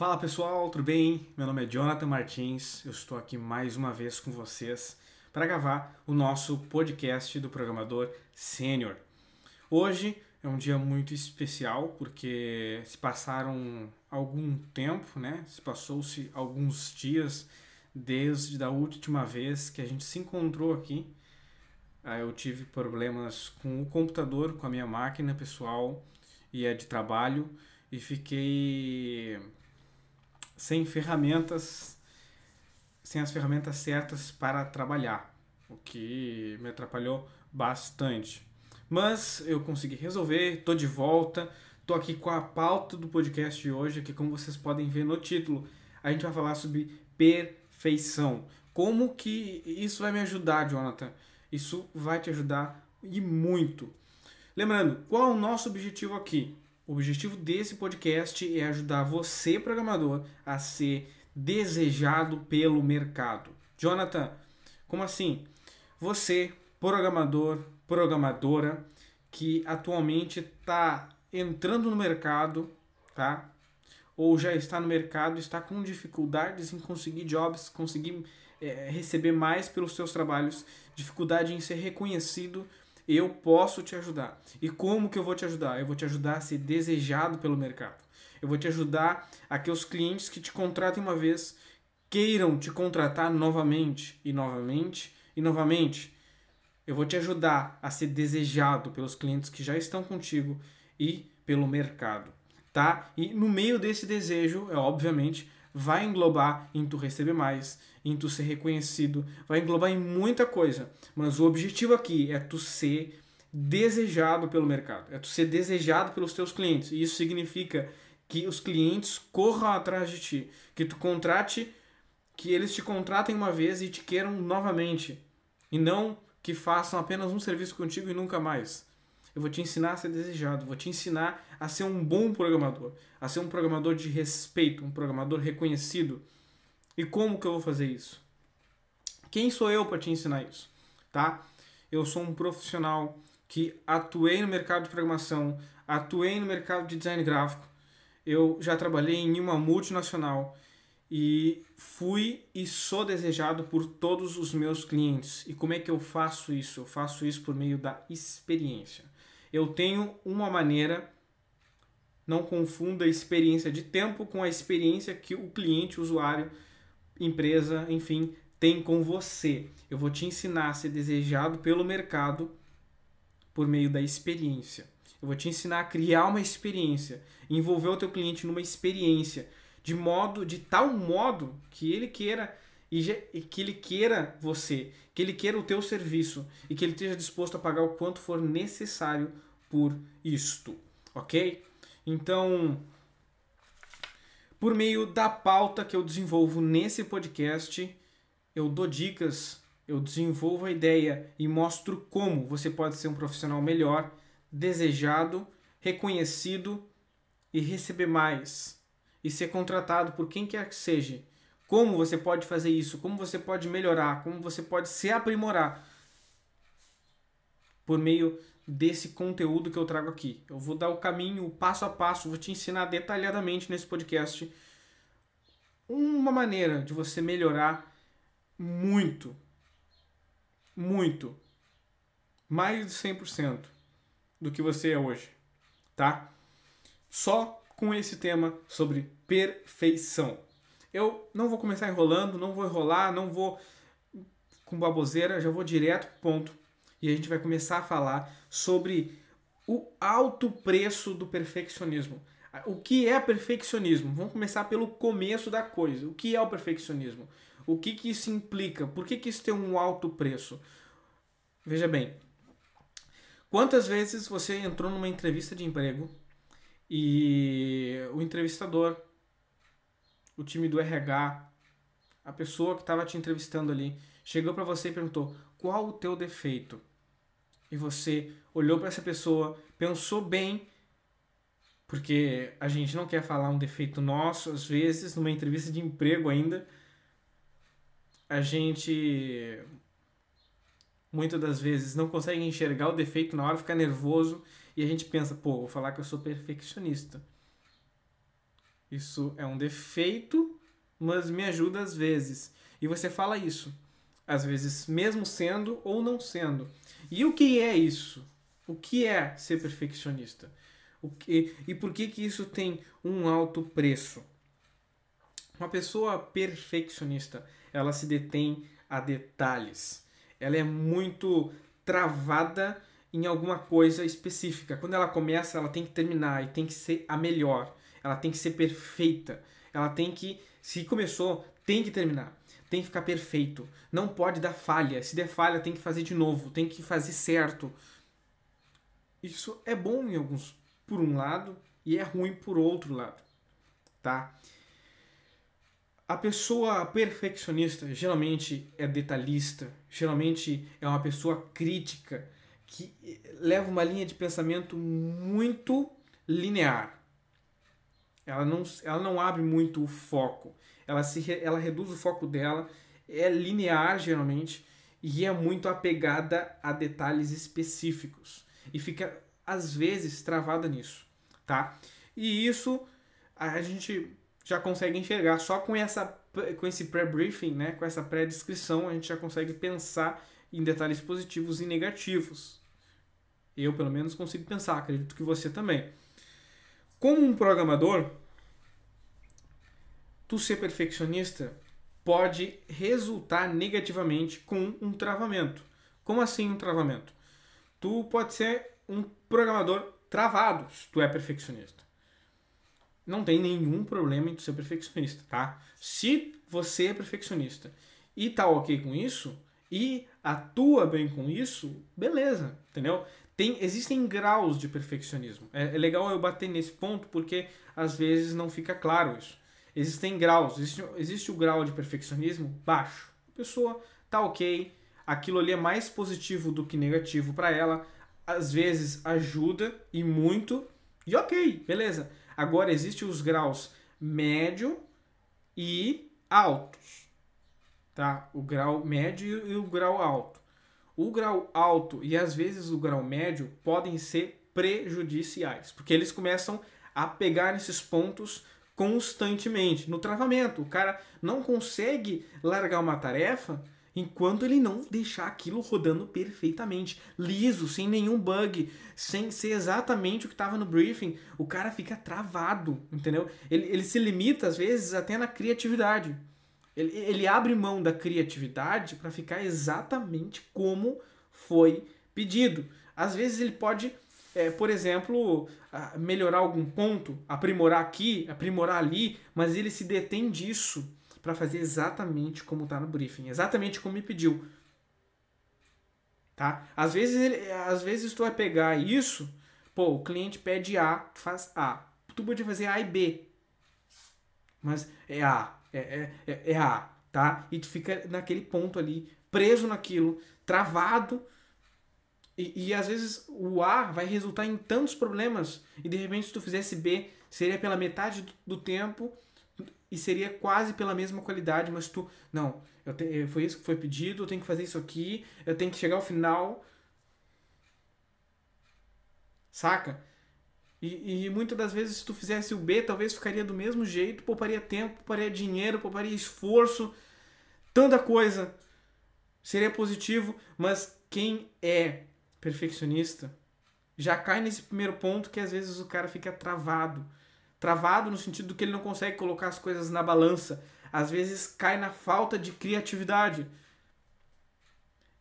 Fala pessoal, tudo bem? Meu nome é Jonathan Martins, eu estou aqui mais uma vez com vocês para gravar o nosso podcast do programador sênior. Hoje é um dia muito especial porque se passaram algum tempo, né? Se passou-se alguns dias desde a última vez que a gente se encontrou aqui. Eu tive problemas com o computador, com a minha máquina pessoal e é de trabalho e fiquei sem ferramentas, sem as ferramentas certas para trabalhar, o que me atrapalhou bastante. Mas eu consegui resolver, estou de volta, estou aqui com a pauta do podcast de hoje, que como vocês podem ver no título, a gente vai falar sobre perfeição. Como que isso vai me ajudar, Jonathan? Isso vai te ajudar e muito. Lembrando, qual é o nosso objetivo aqui? O objetivo desse podcast é ajudar você, programador, a ser desejado pelo mercado. Jonathan, como assim? Você, programador, programadora, que atualmente está entrando no mercado, tá? Ou já está no mercado, está com dificuldades em conseguir jobs, conseguir é, receber mais pelos seus trabalhos, dificuldade em ser reconhecido eu posso te ajudar. E como que eu vou te ajudar? Eu vou te ajudar a ser desejado pelo mercado. Eu vou te ajudar a que os clientes que te contratem uma vez queiram te contratar novamente e novamente e novamente. Eu vou te ajudar a ser desejado pelos clientes que já estão contigo e pelo mercado, tá? E no meio desse desejo, é obviamente, vai englobar em tu receber mais, em tu ser reconhecido, vai englobar em muita coisa. Mas o objetivo aqui é tu ser desejado pelo mercado, é tu ser desejado pelos teus clientes. E isso significa que os clientes corram atrás de ti, que tu contrate, que eles te contratem uma vez e te queiram novamente, e não que façam apenas um serviço contigo e nunca mais. Eu vou te ensinar a ser desejado, vou te ensinar a ser um bom programador, a ser um programador de respeito, um programador reconhecido. E como que eu vou fazer isso? Quem sou eu para te ensinar isso? Tá? Eu sou um profissional que atuei no mercado de programação, atuei no mercado de design gráfico. Eu já trabalhei em uma multinacional e fui e sou desejado por todos os meus clientes. E como é que eu faço isso? Eu faço isso por meio da experiência eu tenho uma maneira, não confunda a experiência de tempo com a experiência que o cliente, usuário, empresa, enfim, tem com você. Eu vou te ensinar a ser desejado pelo mercado por meio da experiência. Eu vou te ensinar a criar uma experiência, envolver o teu cliente numa experiência, de modo, de tal modo que ele queira e que ele queira você, que ele queira o teu serviço e que ele esteja disposto a pagar o quanto for necessário por isto, ok? Então, por meio da pauta que eu desenvolvo nesse podcast, eu dou dicas, eu desenvolvo a ideia e mostro como você pode ser um profissional melhor, desejado, reconhecido e receber mais e ser contratado por quem quer que seja como você pode fazer isso? Como você pode melhorar? Como você pode se aprimorar? Por meio desse conteúdo que eu trago aqui. Eu vou dar o caminho, o passo a passo, vou te ensinar detalhadamente nesse podcast uma maneira de você melhorar muito, muito, mais de 100% do que você é hoje, tá? Só com esse tema sobre perfeição. Eu não vou começar enrolando, não vou enrolar, não vou com baboseira, já vou direto pro ponto. E a gente vai começar a falar sobre o alto preço do perfeccionismo. O que é perfeccionismo? Vamos começar pelo começo da coisa. O que é o perfeccionismo? O que, que isso implica? Por que, que isso tem um alto preço? Veja bem, quantas vezes você entrou numa entrevista de emprego e o entrevistador o time do RH, a pessoa que estava te entrevistando ali, chegou para você e perguntou: qual o teu defeito? E você olhou para essa pessoa, pensou bem, porque a gente não quer falar um defeito nosso, às vezes, numa entrevista de emprego ainda, a gente muitas das vezes não consegue enxergar o defeito na hora, fica nervoso e a gente pensa, pô, vou falar que eu sou perfeccionista. Isso é um defeito, mas me ajuda às vezes. E você fala isso, às vezes mesmo sendo ou não sendo. E o que é isso? O que é ser perfeccionista? O que, e por que, que isso tem um alto preço? Uma pessoa perfeccionista, ela se detém a detalhes. Ela é muito travada em alguma coisa específica. Quando ela começa, ela tem que terminar e tem que ser a melhor. Ela tem que ser perfeita. Ela tem que, se começou, tem que terminar. Tem que ficar perfeito. Não pode dar falha. Se der falha, tem que fazer de novo. Tem que fazer certo. Isso é bom em alguns por um lado e é ruim por outro lado, tá? A pessoa perfeccionista geralmente é detalhista, geralmente é uma pessoa crítica que leva uma linha de pensamento muito linear. Ela não, ela não abre muito o foco. Ela, se, ela reduz o foco dela, é linear geralmente e é muito apegada a detalhes específicos. E fica às vezes travada nisso, tá? E isso a gente já consegue enxergar só com essa com esse pré-briefing, né, com essa pré-descrição, a gente já consegue pensar em detalhes positivos e negativos. Eu, pelo menos, consigo pensar, acredito que você também. Como um programador, tu ser perfeccionista pode resultar negativamente com um travamento. Como assim um travamento? Tu pode ser um programador travado se tu é perfeccionista. Não tem nenhum problema em tu ser perfeccionista, tá? Se você é perfeccionista e tá ok com isso e atua bem com isso, beleza, entendeu? Tem, existem graus de perfeccionismo. É, é legal eu bater nesse ponto porque às vezes não fica claro isso. Existem graus. Existe, existe o grau de perfeccionismo baixo. A pessoa tá ok, aquilo ali é mais positivo do que negativo para ela às vezes ajuda e muito, e ok, beleza. Agora existem os graus médio e altos, tá? O grau médio e o grau alto. O grau alto e às vezes o grau médio podem ser prejudiciais, porque eles começam a pegar esses pontos constantemente no travamento. O cara não consegue largar uma tarefa enquanto ele não deixar aquilo rodando perfeitamente, liso, sem nenhum bug, sem ser exatamente o que estava no briefing, o cara fica travado, entendeu? Ele, ele se limita, às vezes, até na criatividade. Ele, ele abre mão da criatividade para ficar exatamente como foi pedido. Às vezes ele pode, é, por exemplo, melhorar algum ponto, aprimorar aqui, aprimorar ali, mas ele se detém disso para fazer exatamente como está no briefing, exatamente como me pediu. Tá? Às vezes, ele, às vezes tu vai pegar isso, pô, o cliente pede A, tu faz A. Tu pode fazer A e B. Mas é A, é, é, é, é A, tá? E tu fica naquele ponto ali, preso naquilo, travado. E, e às vezes o A vai resultar em tantos problemas. E de repente, se tu fizesse B, seria pela metade do, do tempo e seria quase pela mesma qualidade, mas tu, não, eu te, foi isso que foi pedido, eu tenho que fazer isso aqui, eu tenho que chegar ao final. Saca? E, e muitas das vezes, se tu fizesse o B, talvez ficaria do mesmo jeito, pouparia tempo, pouparia dinheiro, pouparia esforço, tanta coisa. Seria positivo, mas quem é perfeccionista já cai nesse primeiro ponto que às vezes o cara fica travado Travado no sentido que ele não consegue colocar as coisas na balança. Às vezes cai na falta de criatividade.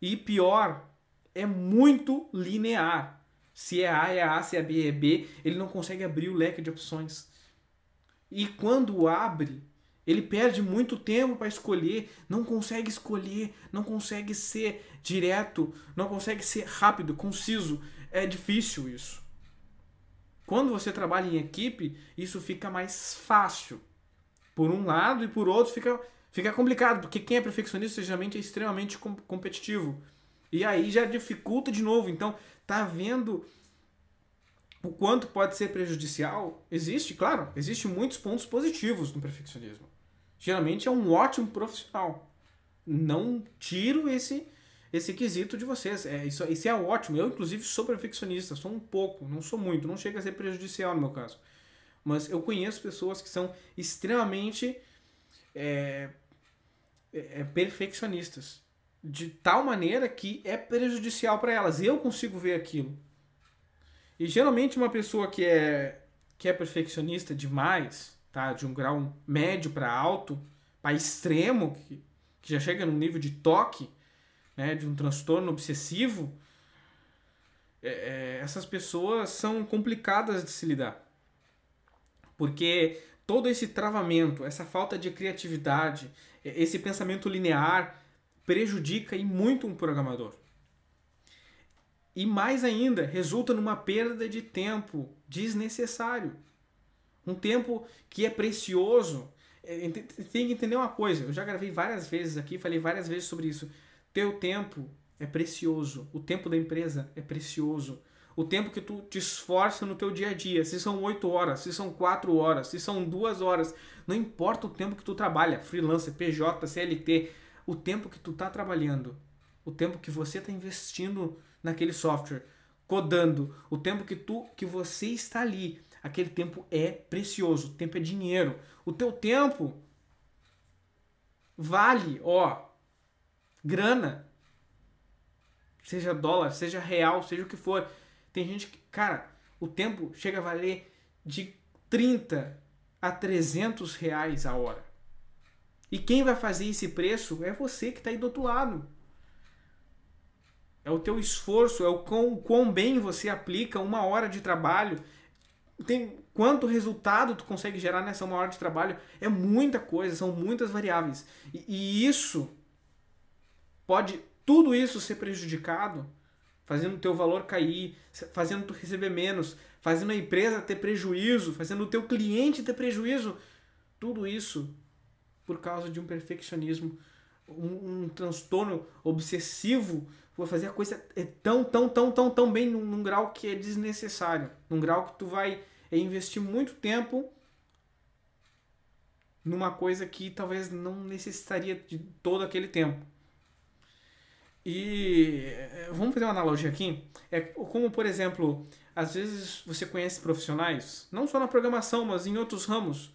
E pior, é muito linear. Se é A, é A, se é B, é B. Ele não consegue abrir o leque de opções. E quando abre, ele perde muito tempo para escolher, não consegue escolher, não consegue ser direto, não consegue ser rápido, conciso. É difícil isso. Quando você trabalha em equipe, isso fica mais fácil. Por um lado e por outro fica, fica complicado, porque quem é perfeccionista geralmente é extremamente com, competitivo. E aí já dificulta de novo. Então, tá vendo o quanto pode ser prejudicial? Existe, claro, existe muitos pontos positivos no perfeccionismo. Geralmente é um ótimo profissional. Não tiro esse esse quesito de vocês. É, isso, isso é ótimo. Eu, inclusive, sou perfeccionista, sou um pouco, não sou muito, não chega a ser prejudicial no meu caso. mas eu conheço pessoas que são extremamente é, é, é perfeccionistas de tal maneira que é prejudicial para elas. Eu consigo ver aquilo. E geralmente uma pessoa que é que é perfeccionista demais, tá, de um grau médio para alto, para extremo, que, que já chega no nível de toque, né, de um transtorno obsessivo, é, é, essas pessoas são complicadas de se lidar. Porque todo esse travamento, essa falta de criatividade, esse pensamento linear prejudica e muito um programador. E mais ainda, resulta numa perda de tempo desnecessário. Um tempo que é precioso. É, tem que entender uma coisa, eu já gravei várias vezes aqui, falei várias vezes sobre isso. Teu tempo é precioso, o tempo da empresa é precioso. O tempo que tu te esforça no teu dia a dia, se são 8 horas, se são 4 horas, se são 2 horas, não importa o tempo que tu trabalha, freelancer, PJ, CLT, o tempo que tu tá trabalhando, o tempo que você está investindo naquele software, codando, o tempo que tu que você está ali, aquele tempo é precioso, o tempo é dinheiro. O teu tempo vale, ó, grana. Seja dólar, seja real, seja o que for. Tem gente que, cara, o tempo chega a valer de 30 a 300 reais a hora. E quem vai fazer esse preço é você que está aí do outro lado. É o teu esforço, é o quão, quão bem você aplica uma hora de trabalho. Tem quanto resultado tu consegue gerar nessa uma hora de trabalho. É muita coisa, são muitas variáveis. E, e isso pode tudo isso ser prejudicado, fazendo o teu valor cair, fazendo tu receber menos, fazendo a empresa ter prejuízo, fazendo o teu cliente ter prejuízo. Tudo isso por causa de um perfeccionismo, um, um transtorno obsessivo, vai fazer a coisa é tão, tão, tão, tão, tão bem num, num, grau que é desnecessário, num grau que tu vai é investir muito tempo numa coisa que talvez não necessitaria de todo aquele tempo. E é, vamos fazer uma analogia aqui. É como, por exemplo, às vezes você conhece profissionais, não só na programação, mas em outros ramos,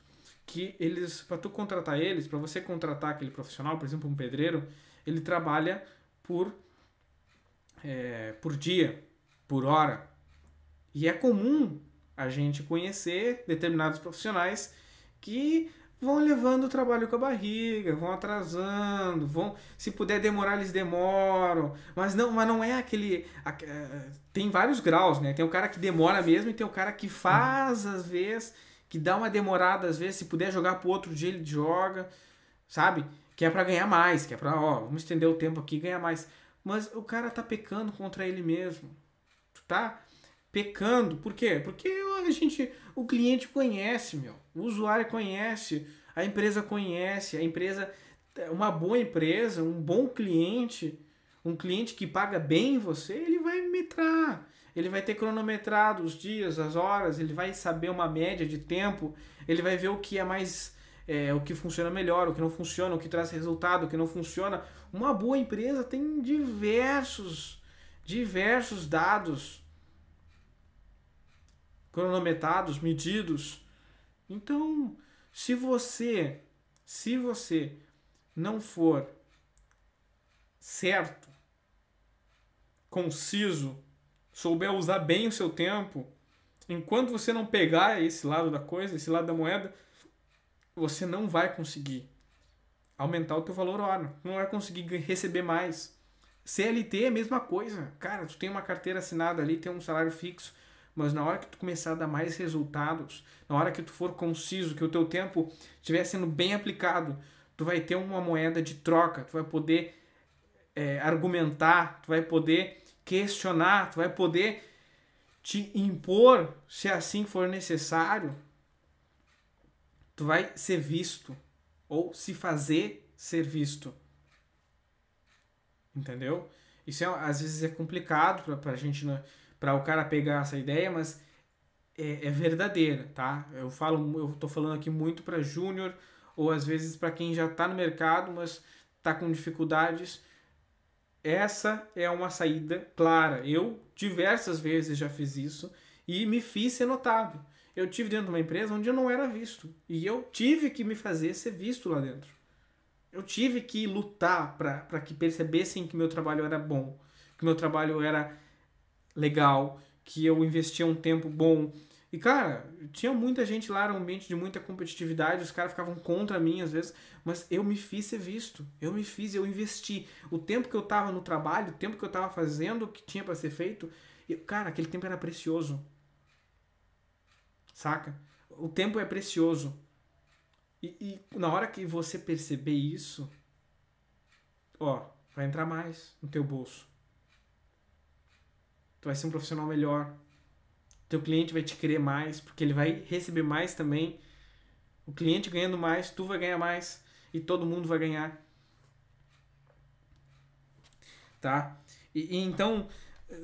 que eles, para tu contratar eles, para você contratar aquele profissional, por exemplo, um pedreiro, ele trabalha por, é, por dia, por hora. E é comum a gente conhecer determinados profissionais que vão levando o trabalho com a barriga, vão atrasando, vão, se puder demorar eles demoram, mas não, mas não é aquele, é, tem vários graus, né? Tem o cara que demora mesmo e tem o cara que faz às vezes que dá uma demorada às vezes, se puder jogar pro outro dia ele joga, sabe? Que é para ganhar mais, que é para, ó, vamos estender o tempo aqui e ganhar mais. Mas o cara tá pecando contra ele mesmo. Tá pecando. Por quê? Porque a gente, o cliente conhece, meu. O usuário conhece, a empresa conhece, a empresa uma boa empresa, um bom cliente, um cliente que paga bem você, ele vai metrar ele vai ter cronometrado os dias, as horas, ele vai saber uma média de tempo, ele vai ver o que é mais. É, o que funciona melhor, o que não funciona, o que traz resultado, o que não funciona. Uma boa empresa tem diversos, diversos dados cronometrados, medidos. Então, se você, se você não for certo, conciso, souber usar bem o seu tempo, enquanto você não pegar esse lado da coisa, esse lado da moeda, você não vai conseguir aumentar o teu valor hora, não vai conseguir receber mais. CLT é a mesma coisa. Cara, tu tem uma carteira assinada ali, tem um salário fixo, mas na hora que tu começar a dar mais resultados, na hora que tu for conciso, que o teu tempo estiver sendo bem aplicado, tu vai ter uma moeda de troca, tu vai poder é, argumentar, tu vai poder questionar, tu vai poder te impor se assim for necessário. Tu vai ser visto ou se fazer ser visto. Entendeu? Isso é, às vezes é complicado para gente, para o cara pegar essa ideia, mas é, é verdadeira, tá? Eu falo, eu tô falando aqui muito para júnior ou às vezes para quem já está no mercado, mas está com dificuldades essa é uma saída clara. Eu diversas vezes já fiz isso e me fiz ser notado. Eu tive dentro de uma empresa onde eu não era visto. E eu tive que me fazer ser visto lá dentro. Eu tive que lutar para que percebessem que meu trabalho era bom, que meu trabalho era legal, que eu investia um tempo bom. E, cara, tinha muita gente lá, era um ambiente de muita competitividade, os caras ficavam contra mim às vezes, mas eu me fiz ser visto, eu me fiz, eu investi. O tempo que eu tava no trabalho, o tempo que eu tava fazendo o que tinha para ser feito, eu, cara, aquele tempo era precioso. Saca? O tempo é precioso. E, e na hora que você perceber isso, ó, vai entrar mais no teu bolso. Tu vai ser um profissional melhor. Teu cliente vai te querer mais, porque ele vai receber mais também. O cliente ganhando mais, tu vai ganhar mais e todo mundo vai ganhar. Tá? E, e então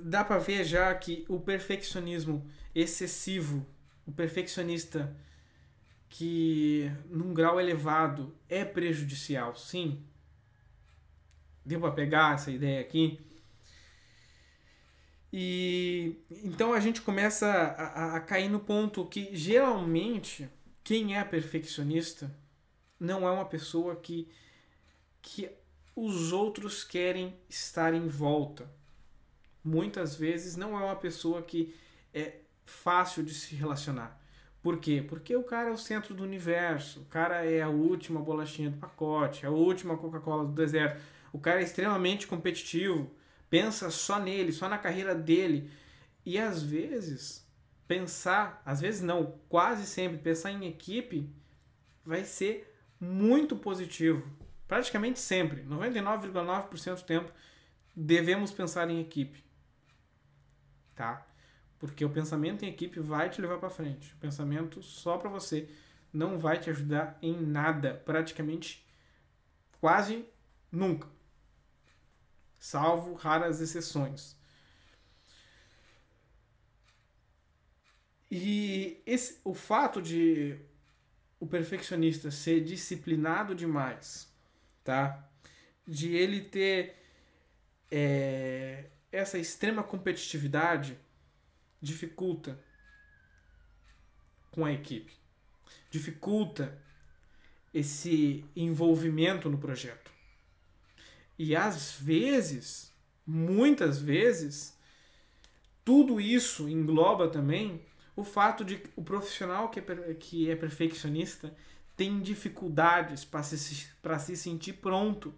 dá para ver já que o perfeccionismo excessivo o perfeccionista que num grau elevado é prejudicial, sim. Deu para pegar essa ideia aqui? E então a gente começa a, a, cair no ponto que geralmente quem é perfeccionista não é uma pessoa que, que os outros querem estar em volta. Muitas vezes não é uma pessoa que é, fácil de se relacionar. Por quê? Porque o cara é o centro do universo, o cara é a última bolachinha do pacote, é a última Coca-Cola do deserto. O cara é extremamente competitivo, pensa só nele, só na carreira dele. E às vezes, pensar, às vezes não, quase sempre, pensar em equipe vai ser muito positivo. Praticamente sempre, 99,9% do tempo, devemos pensar em equipe. Tá? Porque o pensamento em equipe vai te levar para frente. O pensamento só para você não vai te ajudar em nada, praticamente quase nunca. Salvo raras exceções. E esse, o fato de o perfeccionista ser disciplinado demais, tá? De ele ter é, essa extrema competitividade dificulta com a equipe, dificulta esse envolvimento no projeto. E às vezes, muitas vezes, tudo isso engloba também o fato de o profissional que é, que é perfeccionista tem dificuldades para se, se sentir pronto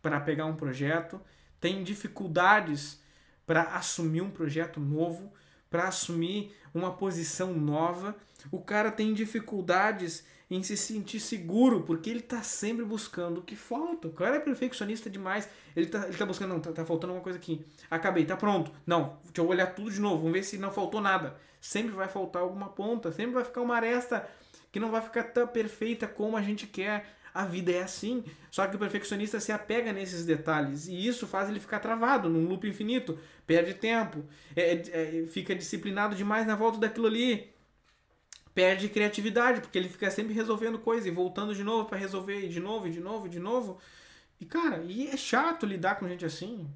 para pegar um projeto, tem dificuldades para assumir um projeto novo, para assumir uma posição nova. O cara tem dificuldades em se sentir seguro, porque ele está sempre buscando o que falta. O cara é perfeccionista demais. Ele está ele tá buscando, não, tá, tá faltando uma coisa aqui. Acabei, tá pronto. Não, deixa eu olhar tudo de novo, vamos ver se não faltou nada. Sempre vai faltar alguma ponta, sempre vai ficar uma aresta que não vai ficar tão perfeita como a gente quer. A vida é assim. Só que o perfeccionista se apega nesses detalhes e isso faz ele ficar travado num loop infinito, perde tempo, é, é, fica disciplinado demais na volta daquilo ali, perde criatividade porque ele fica sempre resolvendo coisa e voltando de novo para resolver e de novo e de novo e de novo. E cara, e é chato lidar com gente assim.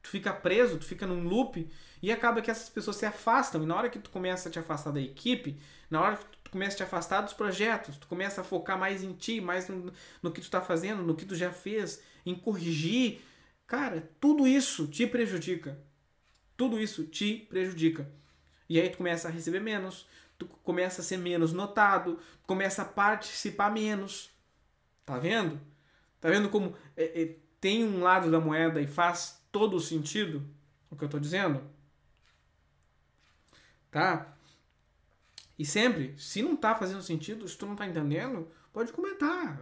Tu fica preso, tu fica num loop e acaba que essas pessoas se afastam. E na hora que tu começa a te afastar da equipe, na hora que tu começa a te afastar dos projetos, tu começa a focar mais em ti, mais no, no que tu está fazendo, no que tu já fez, em corrigir. Cara, tudo isso te prejudica. Tudo isso te prejudica. E aí tu começa a receber menos, tu começa a ser menos notado, começa a participar menos. Tá vendo? Tá vendo como é, é, tem um lado da moeda e faz todo o sentido o que eu estou dizendo? Tá? E sempre, se não está fazendo sentido, se tu não está entendendo, pode comentar.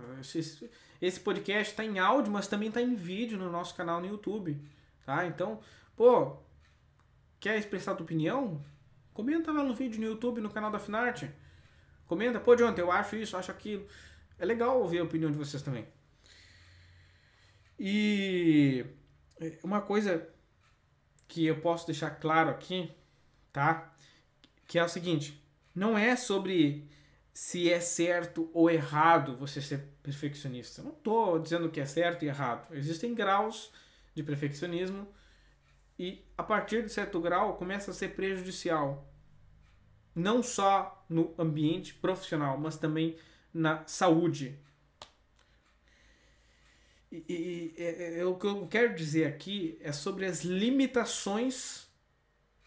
Esse, podcast está em áudio, mas também está em vídeo no nosso canal no YouTube. Tá? Então, pô, quer expressar tua opinião? Comenta lá no vídeo no YouTube, no canal da Finarte. Comenta, pô, Jonathan, eu acho isso, acho aquilo. É legal ouvir a opinião de vocês também. E uma coisa que eu posso deixar claro aqui, tá? Que é o seguinte: não é sobre se é certo ou errado você ser perfeccionista. Eu não estou dizendo que é certo e errado. Existem graus de perfeccionismo e a partir de certo grau começa a ser prejudicial. não só no ambiente profissional, mas também na saúde. E, e, e, é, é, o que eu quero dizer aqui é sobre as limitações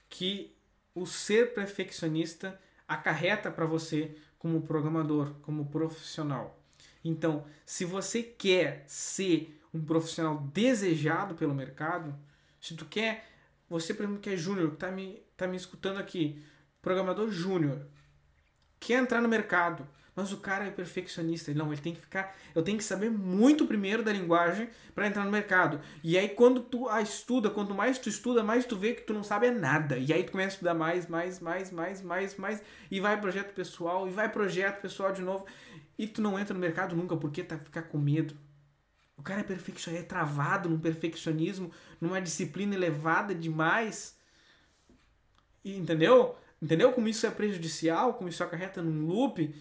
que o ser perfeccionista acarreta para você como programador, como profissional. Então, se você quer ser um profissional desejado pelo mercado, se tu quer, você por exemplo que é júnior, que tá me, tá me escutando aqui, programador júnior, quer entrar no mercado, mas o cara é perfeccionista. Não, ele tem que ficar. Eu tenho que saber muito primeiro da linguagem para entrar no mercado. E aí, quando tu a estuda, quanto mais tu estuda, mais tu vê que tu não sabe é nada. E aí tu começa a estudar mais, mais, mais, mais, mais, mais. E vai projeto pessoal, e vai projeto pessoal de novo. E tu não entra no mercado nunca porque tá ficar com medo. O cara é perfeccionista, é travado num perfeccionismo, numa disciplina elevada demais. E, entendeu? Entendeu como isso é prejudicial, como isso acarreta num loop?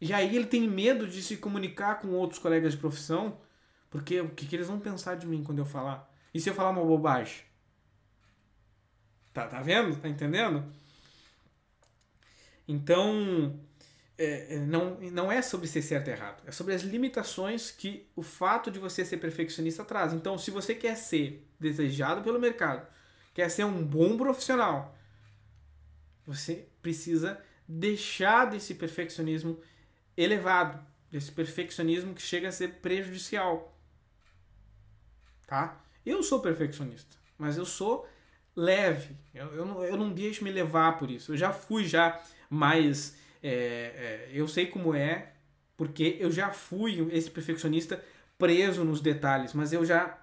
E aí ele tem medo de se comunicar com outros colegas de profissão, porque o que, que eles vão pensar de mim quando eu falar? E se eu falar uma bobagem? Tá, tá vendo? Tá entendendo? Então, é, é, não, não é sobre ser certo e errado. É sobre as limitações que o fato de você ser perfeccionista traz. Então, se você quer ser desejado pelo mercado, quer ser um bom profissional, você precisa deixar desse perfeccionismo elevado, desse perfeccionismo que chega a ser prejudicial. Tá? Eu sou perfeccionista, mas eu sou leve. Eu, eu, não, eu não deixo me levar por isso. Eu já fui já mais. É, é, eu sei como é, porque eu já fui esse perfeccionista preso nos detalhes, mas eu já.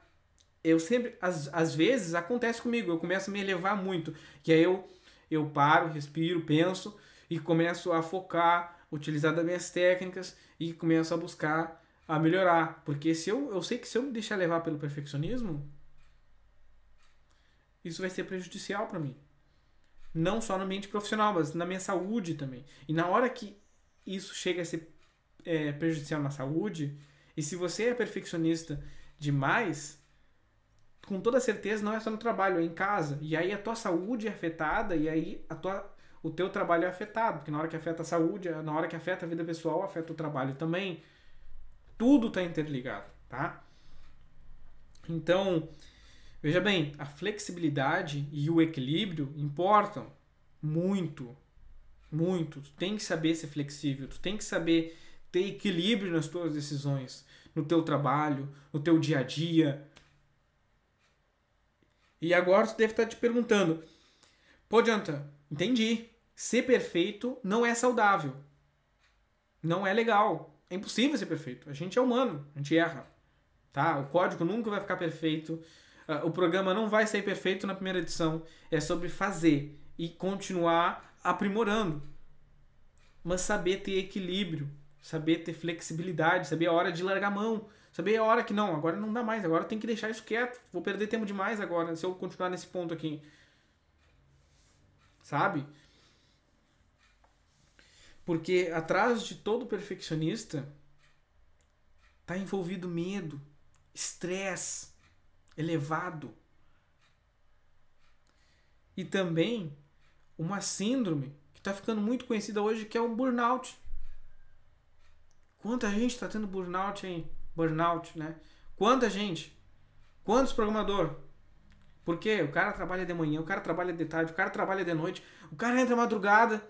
Eu sempre. Às, às vezes acontece comigo, eu começo a me elevar muito. Que aí eu, eu paro, respiro, penso e começo a focar utilizar das minhas técnicas e começo a buscar a melhorar. Porque se eu, eu sei que se eu me deixar levar pelo perfeccionismo, isso vai ser prejudicial para mim. Não só no ambiente profissional, mas na minha saúde também. E na hora que isso chega a ser é, prejudicial na saúde, e se você é perfeccionista demais, com toda certeza não é só no trabalho, é em casa. E aí a tua saúde é afetada, e aí a tua o teu trabalho é afetado, porque na hora que afeta a saúde, na hora que afeta a vida pessoal, afeta o trabalho também. Tudo está interligado, tá? Então, veja bem, a flexibilidade e o equilíbrio importam muito, muito. Tu tem que saber ser flexível, tu tem que saber ter equilíbrio nas tuas decisões, no teu trabalho, no teu dia a dia. E agora tu deve estar te perguntando, pô, adianta, entendi, ser perfeito não é saudável. Não é legal. É impossível ser perfeito. A gente é humano, a gente erra. Tá? O código nunca vai ficar perfeito. Uh, o programa não vai sair perfeito na primeira edição. É sobre fazer e continuar aprimorando. Mas saber ter equilíbrio, saber ter flexibilidade, saber a hora de largar a mão, saber a hora que não, agora não dá mais, agora tem que deixar isso quieto. Vou perder tempo demais agora se eu continuar nesse ponto aqui. Sabe? Porque atrás de todo perfeccionista está envolvido medo, estresse elevado. E também uma síndrome que está ficando muito conhecida hoje, que é o burnout. Quanta gente está tendo burnout aí? Burnout, né? Quanta gente? Quantos programador? Porque o cara trabalha de manhã, o cara trabalha de tarde, o cara trabalha de noite, o cara entra madrugada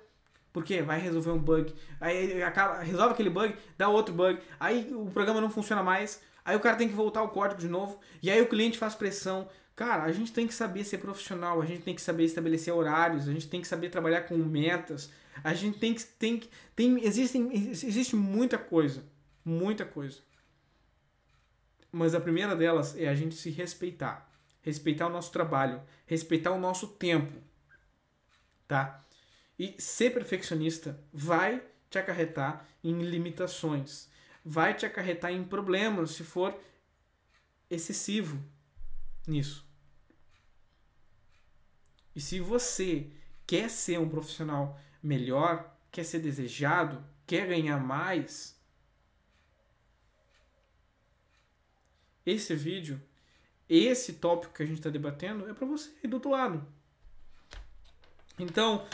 porque vai resolver um bug, aí acaba, resolve aquele bug, dá outro bug, aí o programa não funciona mais, aí o cara tem que voltar o código de novo, e aí o cliente faz pressão. Cara, a gente tem que saber ser profissional, a gente tem que saber estabelecer horários, a gente tem que saber trabalhar com metas, a gente tem que. Tem, tem, existem, existe muita coisa, muita coisa. Mas a primeira delas é a gente se respeitar. Respeitar o nosso trabalho, respeitar o nosso tempo. Tá? E ser perfeccionista vai te acarretar em limitações, vai te acarretar em problemas se for excessivo nisso. E se você quer ser um profissional melhor, quer ser desejado, quer ganhar mais, esse vídeo, esse tópico que a gente está debatendo é para você do outro lado. Então,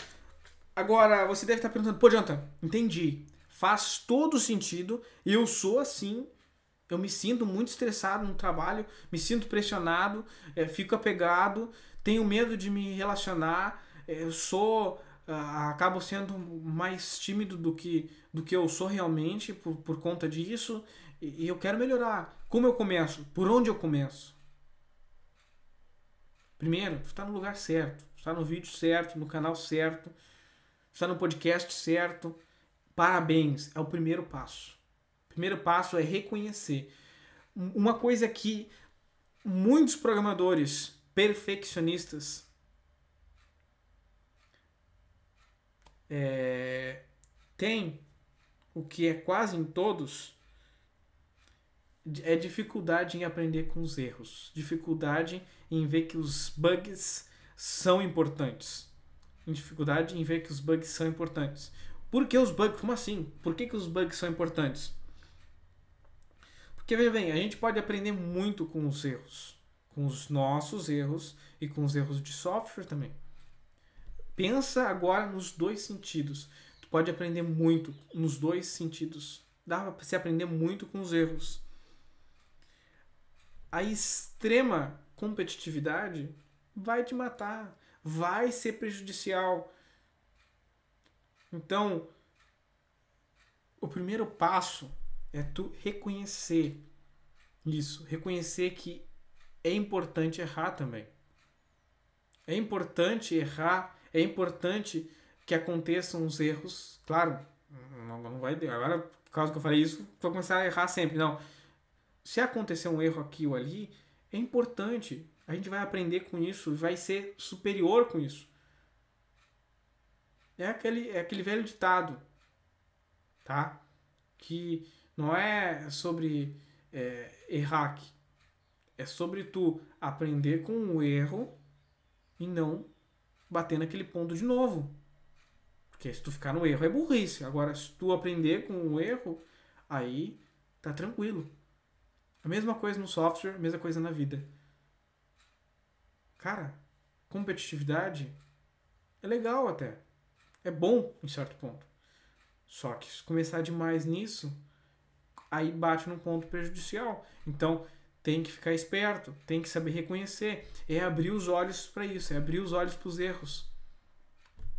Agora, você deve estar perguntando, pô, Jonathan, entendi. Faz todo sentido. Eu sou assim. Eu me sinto muito estressado no trabalho, me sinto pressionado, é, fico apegado, tenho medo de me relacionar, é, sou. Uh, acabo sendo mais tímido do que, do que eu sou realmente por, por conta disso e, eu quero melhorar. Como eu começo? Por onde eu começo? Primeiro, está no lugar certo, está no vídeo certo, no canal certo, está no podcast certo. Parabéns, é o primeiro passo. O primeiro passo é reconhecer. Uma coisa que muitos programadores perfeccionistas é, têm, o que é quase em todos, é dificuldade em aprender com os erros, dificuldade em ver que os bugs são importantes, dificuldade em ver que os bugs são importantes. Por que os bugs? Como assim? Por que, que os bugs são importantes? Porque, veja bem, a gente pode aprender muito com os erros. Com os nossos erros e com os erros de software também. Pensa agora nos dois sentidos. Tu pode aprender muito nos dois sentidos. Dá para se aprender muito com os erros. A extrema competitividade vai te matar, vai ser prejudicial. Então, o primeiro passo é tu reconhecer isso, reconhecer que é importante errar também. É importante errar, é importante que aconteçam os erros. Claro, não, não vai agora por causa que eu falei isso, vou começar a errar sempre. Não. Se acontecer um erro aqui ou ali, é importante. A gente vai aprender com isso, vai ser superior com isso. É aquele, é aquele velho ditado, tá? Que não é sobre é, errar aqui. É sobre tu aprender com o erro e não bater naquele ponto de novo. Porque se tu ficar no erro é burrice. Agora, se tu aprender com o erro, aí tá tranquilo. A mesma coisa no software, a mesma coisa na vida. Cara, competitividade é legal até é bom em certo ponto. Só que se começar demais nisso, aí bate num ponto prejudicial. Então tem que ficar esperto, tem que saber reconhecer, é abrir os olhos para isso, é abrir os olhos para os erros.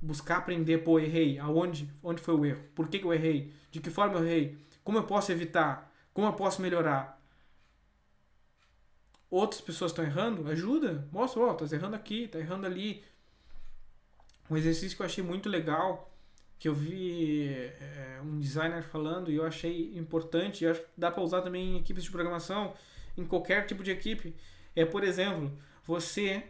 Buscar aprender, pô, errei, aonde, onde foi o erro? Por que, que eu errei? De que forma eu errei? Como eu posso evitar? Como eu posso melhorar? Outras pessoas estão errando? Ajuda, mostra, ó, oh, tá errando aqui, tá errando ali. Um exercício que eu achei muito legal, que eu vi é, um designer falando e eu achei importante, e acho que dá para usar também em equipes de programação, em qualquer tipo de equipe, é, por exemplo, você,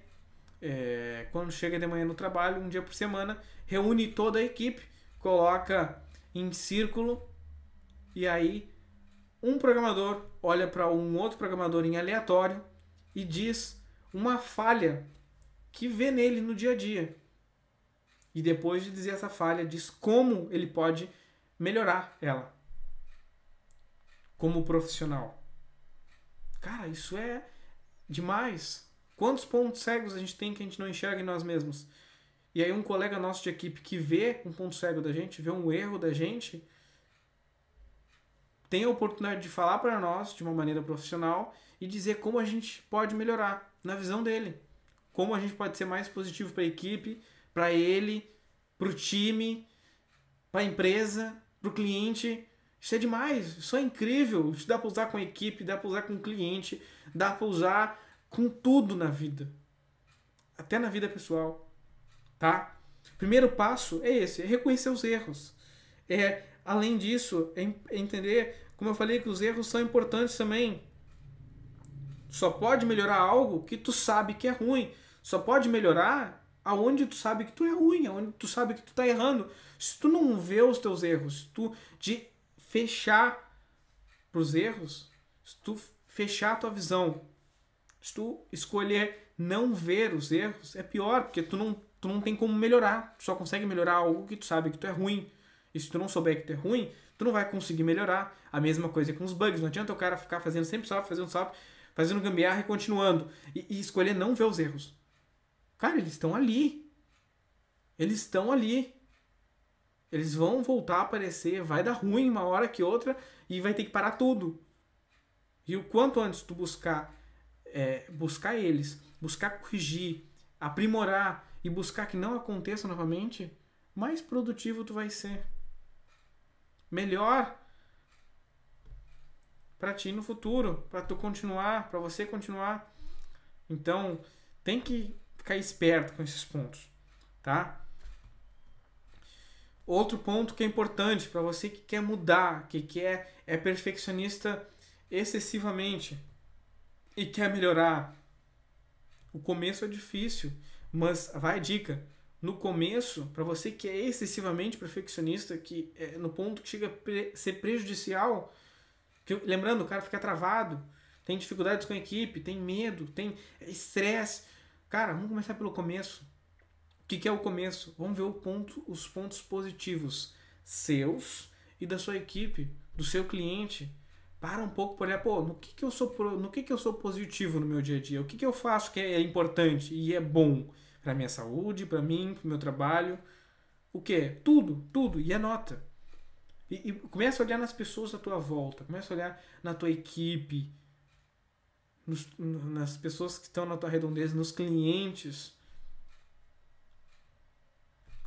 é, quando chega de manhã no trabalho, um dia por semana, reúne toda a equipe, coloca em círculo e aí um programador olha para um outro programador em aleatório e diz uma falha que vê nele no dia a dia. E depois de dizer essa falha, diz como ele pode melhorar ela como profissional. Cara, isso é demais. Quantos pontos cegos a gente tem que a gente não enxerga em nós mesmos? E aí um colega nosso de equipe que vê um ponto cego da gente, vê um erro da gente, tem a oportunidade de falar para nós de uma maneira profissional e dizer como a gente pode melhorar na visão dele. Como a gente pode ser mais positivo para a equipe, para ele, para o time, para a empresa, para o cliente. Isso é demais, isso é incrível. Isso dá para usar com a equipe, dá para usar com o cliente, dá para usar com tudo na vida, até na vida pessoal, tá? Primeiro passo é esse, é reconhecer os erros. É, além disso, é entender, como eu falei, que os erros são importantes também. Só pode melhorar algo que tu sabe que é ruim. Só pode melhorar aonde tu sabe que tu é ruim, aonde tu sabe que tu tá errando. Se tu não vê os teus erros, se tu de fechar pros erros, se tu fechar a tua visão, se tu escolher não ver os erros, é pior, porque tu não, tu não tem como melhorar. Tu só consegue melhorar algo que tu sabe que tu é ruim. E se tu não souber que tu é ruim, tu não vai conseguir melhorar. A mesma coisa com os bugs. Não adianta o cara ficar fazendo sempre software, fazendo software, fazendo gambiarra e continuando. E, e escolher não ver os erros. Cara, eles estão ali. Eles estão ali. Eles vão voltar a aparecer, vai dar ruim uma hora que outra e vai ter que parar tudo. E o quanto antes tu buscar é, buscar eles, buscar corrigir, aprimorar e buscar que não aconteça novamente, mais produtivo tu vai ser. Melhor para ti no futuro, para tu continuar, para você continuar. Então, tem que ficar esperto com esses pontos, tá? Outro ponto que é importante para você que quer mudar, que quer é perfeccionista excessivamente e quer melhorar. O começo é difícil, mas vai dica. No começo, para você que é excessivamente perfeccionista, que é no ponto que chega a ser prejudicial, que, lembrando, o cara fica travado, tem dificuldades com a equipe, tem medo, tem estresse. Cara, vamos começar pelo começo que, que é o começo? Vamos ver o ponto, os pontos positivos seus e da sua equipe, do seu cliente. Para um pouco para olhar, pô, no que, que eu sou no que, que eu sou positivo no meu dia a dia? O que, que eu faço que é importante e é bom para minha saúde, para mim, para meu trabalho? O que? Tudo, tudo e anota. E, e começa a olhar nas pessoas à tua volta, começa a olhar na tua equipe, nos, nas pessoas que estão na tua redondeza, nos clientes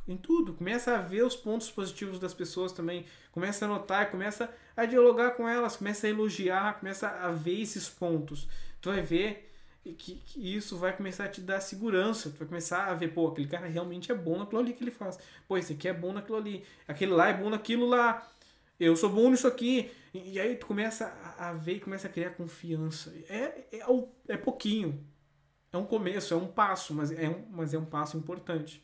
em tudo. Começa a ver os pontos positivos das pessoas também. Começa a notar, começa a dialogar com elas, começa a elogiar, começa a ver esses pontos. Tu vai ver que, que, isso vai começar a te dar segurança. Tu vai começar a ver, pô, aquele cara realmente é bom naquilo ali que ele faz. Pô, esse aqui é bom naquilo ali. Aquele lá é bom naquilo lá. Eu sou bom nisso aqui. E, e aí tu começa a, a ver e começa a criar confiança. É, é, é, é pouquinho. É um começo, é um passo, mas é um, mas é um passo importante.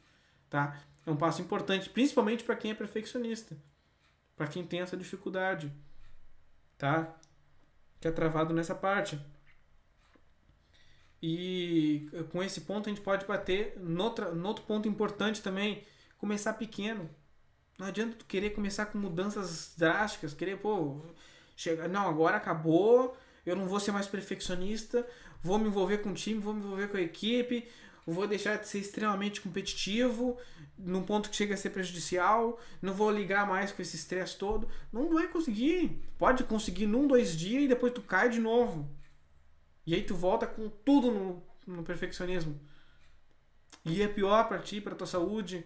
Tá? É um passo importante, principalmente para quem é perfeccionista, para quem tem essa dificuldade, tá? Que é travado nessa parte. E com esse ponto a gente pode bater noutra, outro ponto importante também, começar pequeno. Não adianta tu querer começar com mudanças drásticas, querer, pô, chegar, não, agora acabou, eu não vou ser mais perfeccionista, vou me envolver com o time, vou me envolver com a equipe, vou deixar de ser extremamente competitivo, num ponto que chega a ser prejudicial, não vou ligar mais com esse estresse todo. Não vai conseguir. Pode conseguir num, dois dias e depois tu cai de novo. E aí tu volta com tudo no, no perfeccionismo. E é pior para ti, para tua saúde.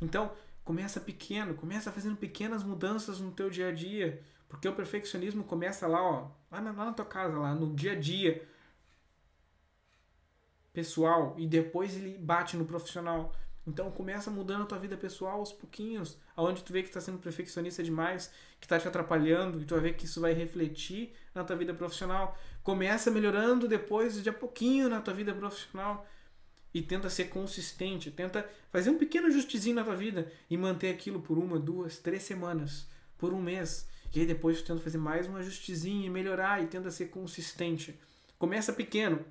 Então, começa pequeno, começa fazendo pequenas mudanças no teu dia a dia, porque o perfeccionismo começa lá, ó, lá na, lá na tua casa, lá no dia a dia pessoal e depois ele bate no profissional. Então começa mudando a tua vida pessoal aos pouquinhos, aonde tu vê que está sendo perfeccionista demais, que está te atrapalhando, e tu vai ver que isso vai refletir na tua vida profissional. Começa melhorando depois de a pouquinho na tua vida profissional e tenta ser consistente, tenta fazer um pequeno ajustezinho na tua vida e manter aquilo por uma, duas, três semanas, por um mês. E aí depois tu tenta fazer mais um ajustezinho e melhorar e tenta ser consistente. Começa pequeno,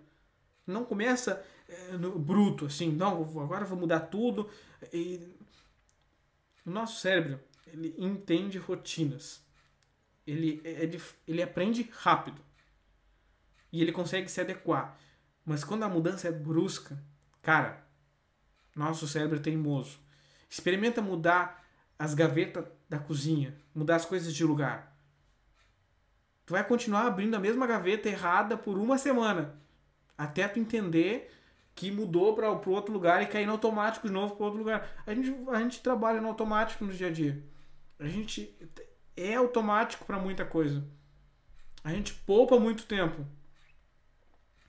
não começa é, no bruto, assim, não, agora vou mudar tudo. E o nosso cérebro, ele entende rotinas. Ele, ele, ele aprende rápido. E ele consegue se adequar. Mas quando a mudança é brusca, cara, nosso cérebro é teimoso. Experimenta mudar as gavetas da cozinha, mudar as coisas de lugar. Tu vai continuar abrindo a mesma gaveta errada por uma semana até tu entender que mudou para o outro lugar e cair no automático de novo para outro lugar. A gente, a gente trabalha no automático no dia a dia. A gente é automático para muita coisa. A gente poupa muito tempo.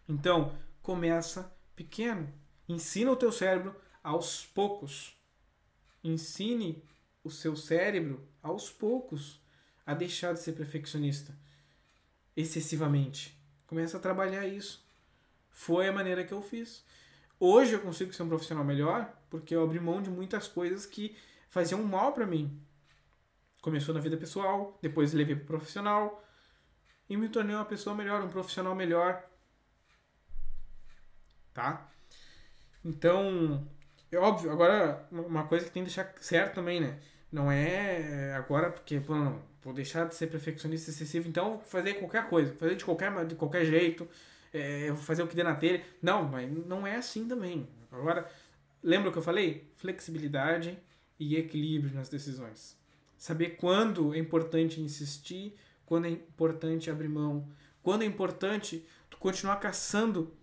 Então, começa pequeno. Ensina o teu cérebro aos poucos. Ensine o seu cérebro aos poucos a deixar de ser perfeccionista excessivamente. Começa a trabalhar isso. Foi a maneira que eu fiz. Hoje eu consigo ser um profissional melhor porque eu abri mão de muitas coisas que faziam mal para mim. Começou na vida pessoal, depois levei para profissional e me tornei uma pessoa melhor, um profissional melhor. Tá? Então, é óbvio, agora uma coisa que tem que deixar certo também, né? Não é agora porque, pô, não, vou deixar de ser perfeccionista excessivo, então fazer qualquer coisa, fazer de qualquer, de qualquer jeito é, vou fazer o que der na telha. Não, mas não é assim também. Agora, lembra o que eu falei? Flexibilidade e equilíbrio nas decisões. Saber quando é importante insistir, quando é importante abrir mão, quando é importante tu continuar caçando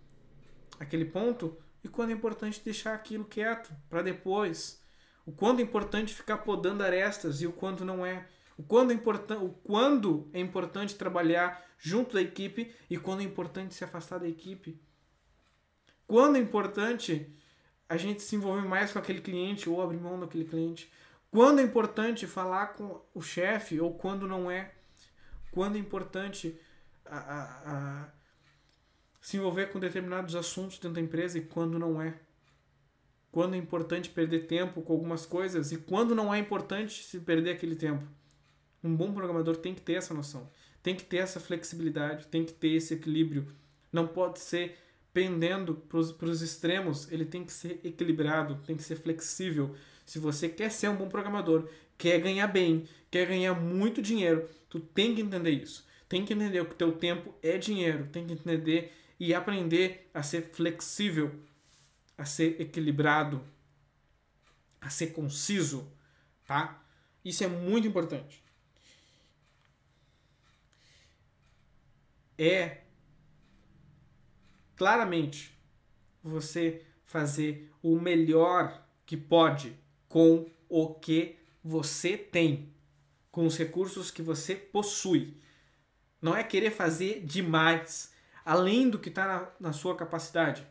aquele ponto e quando é importante deixar aquilo quieto para depois. O quando é importante ficar podando arestas e o quando não é. O quando é, importan o quando é importante trabalhar junto da equipe e quando é importante se afastar da equipe. Quando é importante a gente se envolver mais com aquele cliente ou abrir mão daquele cliente. Quando é importante falar com o chefe ou quando não é. Quando é importante a, a, a se envolver com determinados assuntos dentro da empresa e quando não é. Quando é importante perder tempo com algumas coisas e quando não é importante se perder aquele tempo. Um bom programador tem que ter essa noção, tem que ter essa flexibilidade, tem que ter esse equilíbrio. Não pode ser pendendo para os extremos, ele tem que ser equilibrado, tem que ser flexível. Se você quer ser um bom programador, quer ganhar bem, quer ganhar muito dinheiro, tu tem que entender isso. Tem que entender que o teu tempo é dinheiro, tem que entender e aprender a ser flexível, a ser equilibrado, a ser conciso, tá? Isso é muito importante. É claramente você fazer o melhor que pode com o que você tem, com os recursos que você possui. Não é querer fazer demais, além do que está na, na sua capacidade.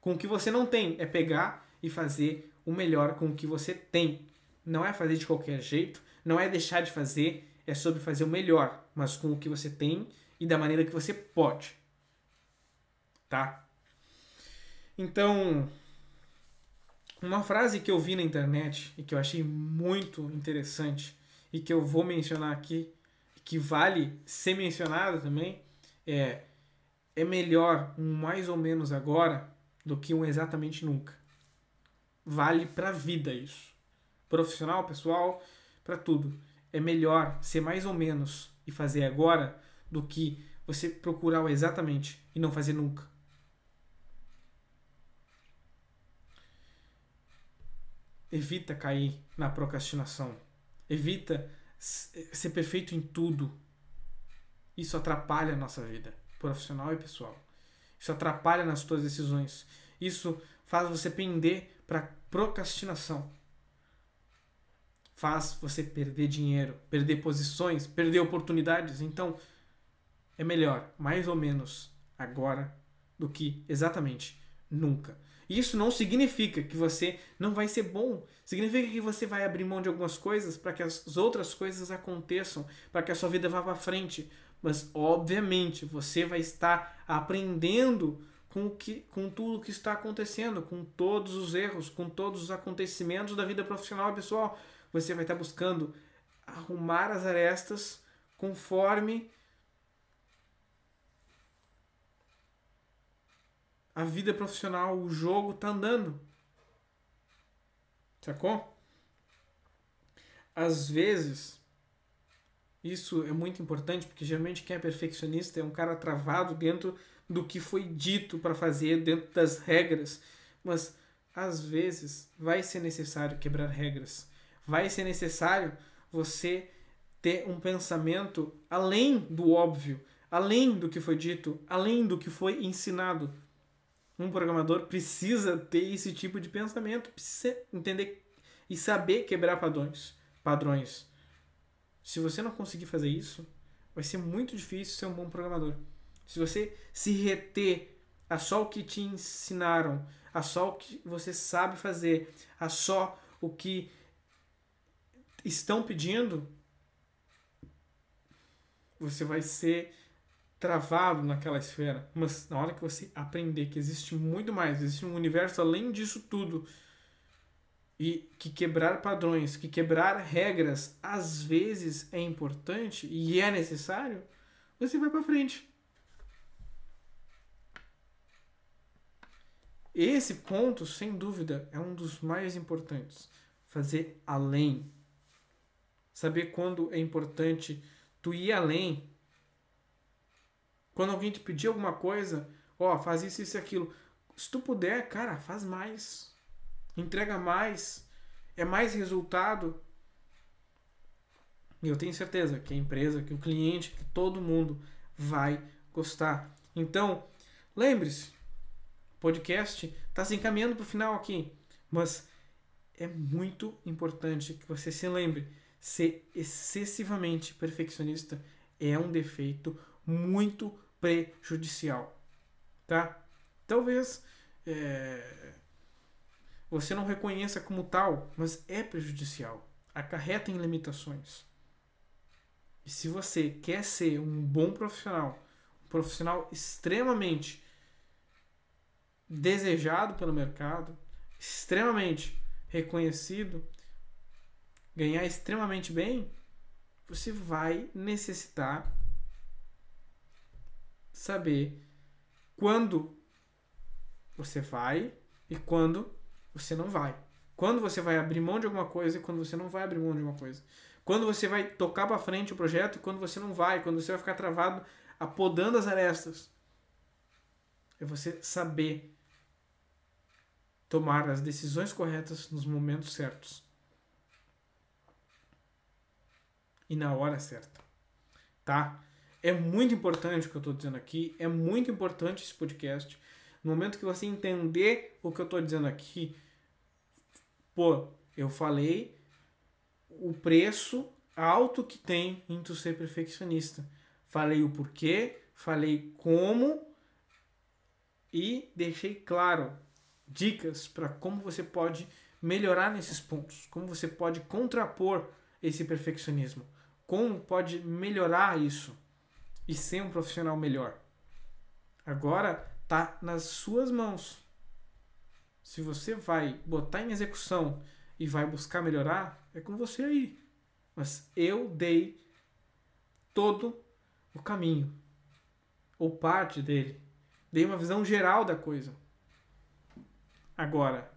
Com o que você não tem, é pegar e fazer o melhor com o que você tem. Não é fazer de qualquer jeito, não é deixar de fazer, é sobre fazer o melhor, mas com o que você tem e da maneira que você pode. Tá? Então, uma frase que eu vi na internet e que eu achei muito interessante e que eu vou mencionar aqui, que vale ser mencionada também, é é melhor um mais ou menos agora do que um exatamente nunca. Vale para a vida isso. Profissional, pessoal, para tudo. É melhor ser mais ou menos e fazer agora do que você procurar o exatamente e não fazer nunca. Evita cair na procrastinação. Evita ser perfeito em tudo. Isso atrapalha a nossa vida profissional e pessoal. Isso atrapalha nas suas decisões. Isso faz você pender para procrastinação. Faz você perder dinheiro, perder posições, perder oportunidades. Então, é melhor, mais ou menos, agora do que exatamente nunca. Isso não significa que você não vai ser bom. Significa que você vai abrir mão de algumas coisas para que as outras coisas aconteçam, para que a sua vida vá para frente, mas obviamente você vai estar aprendendo com, o que, com tudo o que está acontecendo, com todos os erros, com todos os acontecimentos da vida profissional e pessoal. Você vai estar buscando arrumar as arestas conforme a vida profissional, o jogo está andando. Sacou? Às vezes isso é muito importante porque geralmente quem é perfeccionista é um cara travado dentro do que foi dito para fazer, dentro das regras. Mas às vezes vai ser necessário quebrar regras. Vai ser necessário você ter um pensamento além do óbvio, além do que foi dito, além do que foi ensinado. Um programador precisa ter esse tipo de pensamento, precisa entender e saber quebrar padrões, padrões. Se você não conseguir fazer isso, vai ser muito difícil ser um bom programador. Se você se reter a só o que te ensinaram, a só o que você sabe fazer, a só o que estão pedindo, você vai ser travado naquela esfera. Mas na hora que você aprender que existe muito mais, existe um universo além disso tudo, e que quebrar padrões, que quebrar regras às vezes é importante e é necessário, você vai para frente. Esse ponto, sem dúvida, é um dos mais importantes. Fazer além. Saber quando é importante tu ir além. Quando alguém te pedir alguma coisa, ó, faz isso, isso e aquilo. Se tu puder, cara, faz mais entrega mais. é mais resultado. E eu tenho certeza que a empresa, que o cliente, que todo mundo vai gostar. Então, lembre-se, o podcast está se encaminhando para o final aqui, mas é muito importante que você se lembre: ser excessivamente perfeccionista é um defeito muito prejudicial, tá? Talvez é, você não reconheça como tal, mas é prejudicial, acarreta em limitações. E se você quer ser um bom profissional, um profissional extremamente desejado pelo mercado, extremamente reconhecido, ganhar extremamente bem, você vai necessitar saber quando você vai e quando você não vai. Quando você vai abrir mão de alguma coisa e quando você não vai abrir mão de alguma coisa. Quando você vai tocar para frente o projeto e quando você não vai. Quando você vai ficar travado apodando as arestas. É você saber tomar as decisões corretas nos momentos certos. E na hora certa. Tá? É muito importante o que eu estou dizendo aqui. É muito importante esse podcast. No momento que você entender o que eu estou dizendo aqui, pô, eu falei o preço alto que tem em tu ser perfeccionista. Falei o porquê, falei como e deixei claro dicas para como você pode melhorar nesses pontos, como você pode contrapor esse perfeccionismo, como pode melhorar isso e ser um profissional melhor. Agora tá nas suas mãos. Se você vai botar em execução e vai buscar melhorar, é com você aí. Mas eu dei todo o caminho, ou parte dele. Dei uma visão geral da coisa. Agora,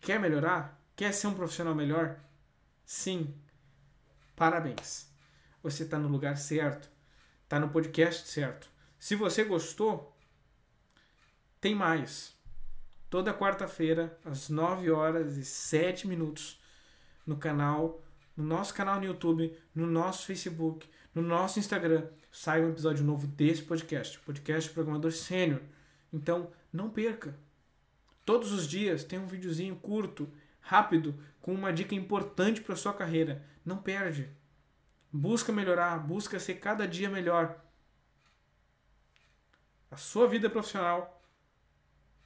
quer melhorar? Quer ser um profissional melhor? Sim. Parabéns. Você está no lugar certo. Está no podcast certo. Se você gostou, tem mais. Toda quarta-feira, às 9 horas e 7 minutos, no canal, no nosso canal no YouTube, no nosso Facebook, no nosso Instagram, sai um episódio novo desse podcast, podcast Programador Sênior. Então, não perca. Todos os dias tem um videozinho curto, rápido, com uma dica importante para sua carreira. Não perde. Busca melhorar, busca ser cada dia melhor. A sua vida profissional,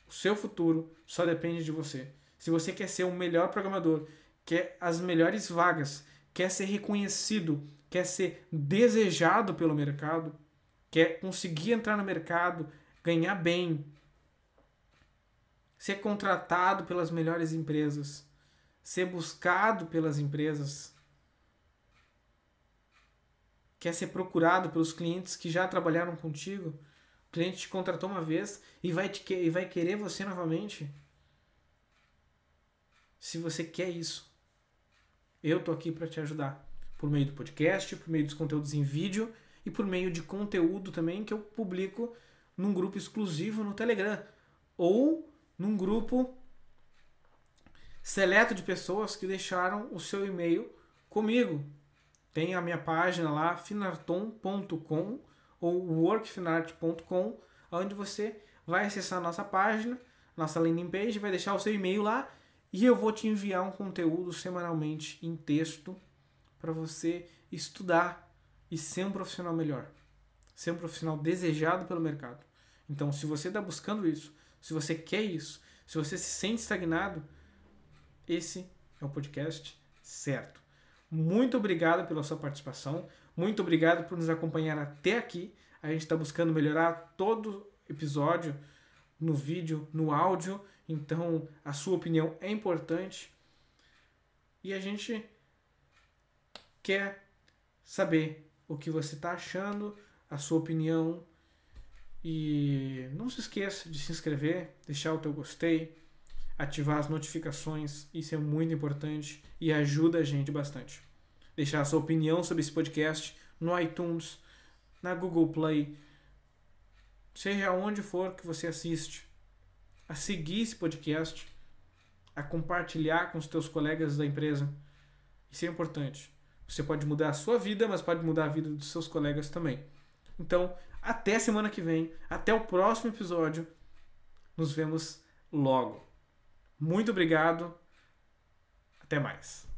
o seu futuro só depende de você. Se você quer ser o melhor programador, quer as melhores vagas, quer ser reconhecido, quer ser desejado pelo mercado, quer conseguir entrar no mercado, ganhar bem, ser contratado pelas melhores empresas, ser buscado pelas empresas, quer ser procurado pelos clientes que já trabalharam contigo. O cliente te contratou uma vez e vai, te, e vai querer você novamente. Se você quer isso, eu tô aqui para te ajudar por meio do podcast, por meio dos conteúdos em vídeo e por meio de conteúdo também que eu publico num grupo exclusivo no Telegram ou num grupo seleto de pessoas que deixaram o seu e-mail comigo. Tem a minha página lá, finarton.com ou workfinart.com, onde você vai acessar a nossa página, nossa landing page, vai deixar o seu e-mail lá e eu vou te enviar um conteúdo semanalmente em texto para você estudar e ser um profissional melhor, ser um profissional desejado pelo mercado. Então, se você está buscando isso, se você quer isso, se você se sente estagnado, esse é o podcast certo. Muito obrigado pela sua participação. Muito obrigado por nos acompanhar até aqui. A gente está buscando melhorar todo episódio no vídeo, no áudio. Então, a sua opinião é importante. E a gente quer saber o que você está achando, a sua opinião e não se esqueça de se inscrever, deixar o teu gostei, ativar as notificações, isso é muito importante e ajuda a gente bastante. Deixar a sua opinião sobre esse podcast no iTunes, na Google Play, seja onde for que você assiste. A seguir esse podcast, a compartilhar com os teus colegas da empresa. Isso é importante. Você pode mudar a sua vida, mas pode mudar a vida dos seus colegas também. Então, até semana que vem, até o próximo episódio. Nos vemos logo. Muito obrigado. Até mais.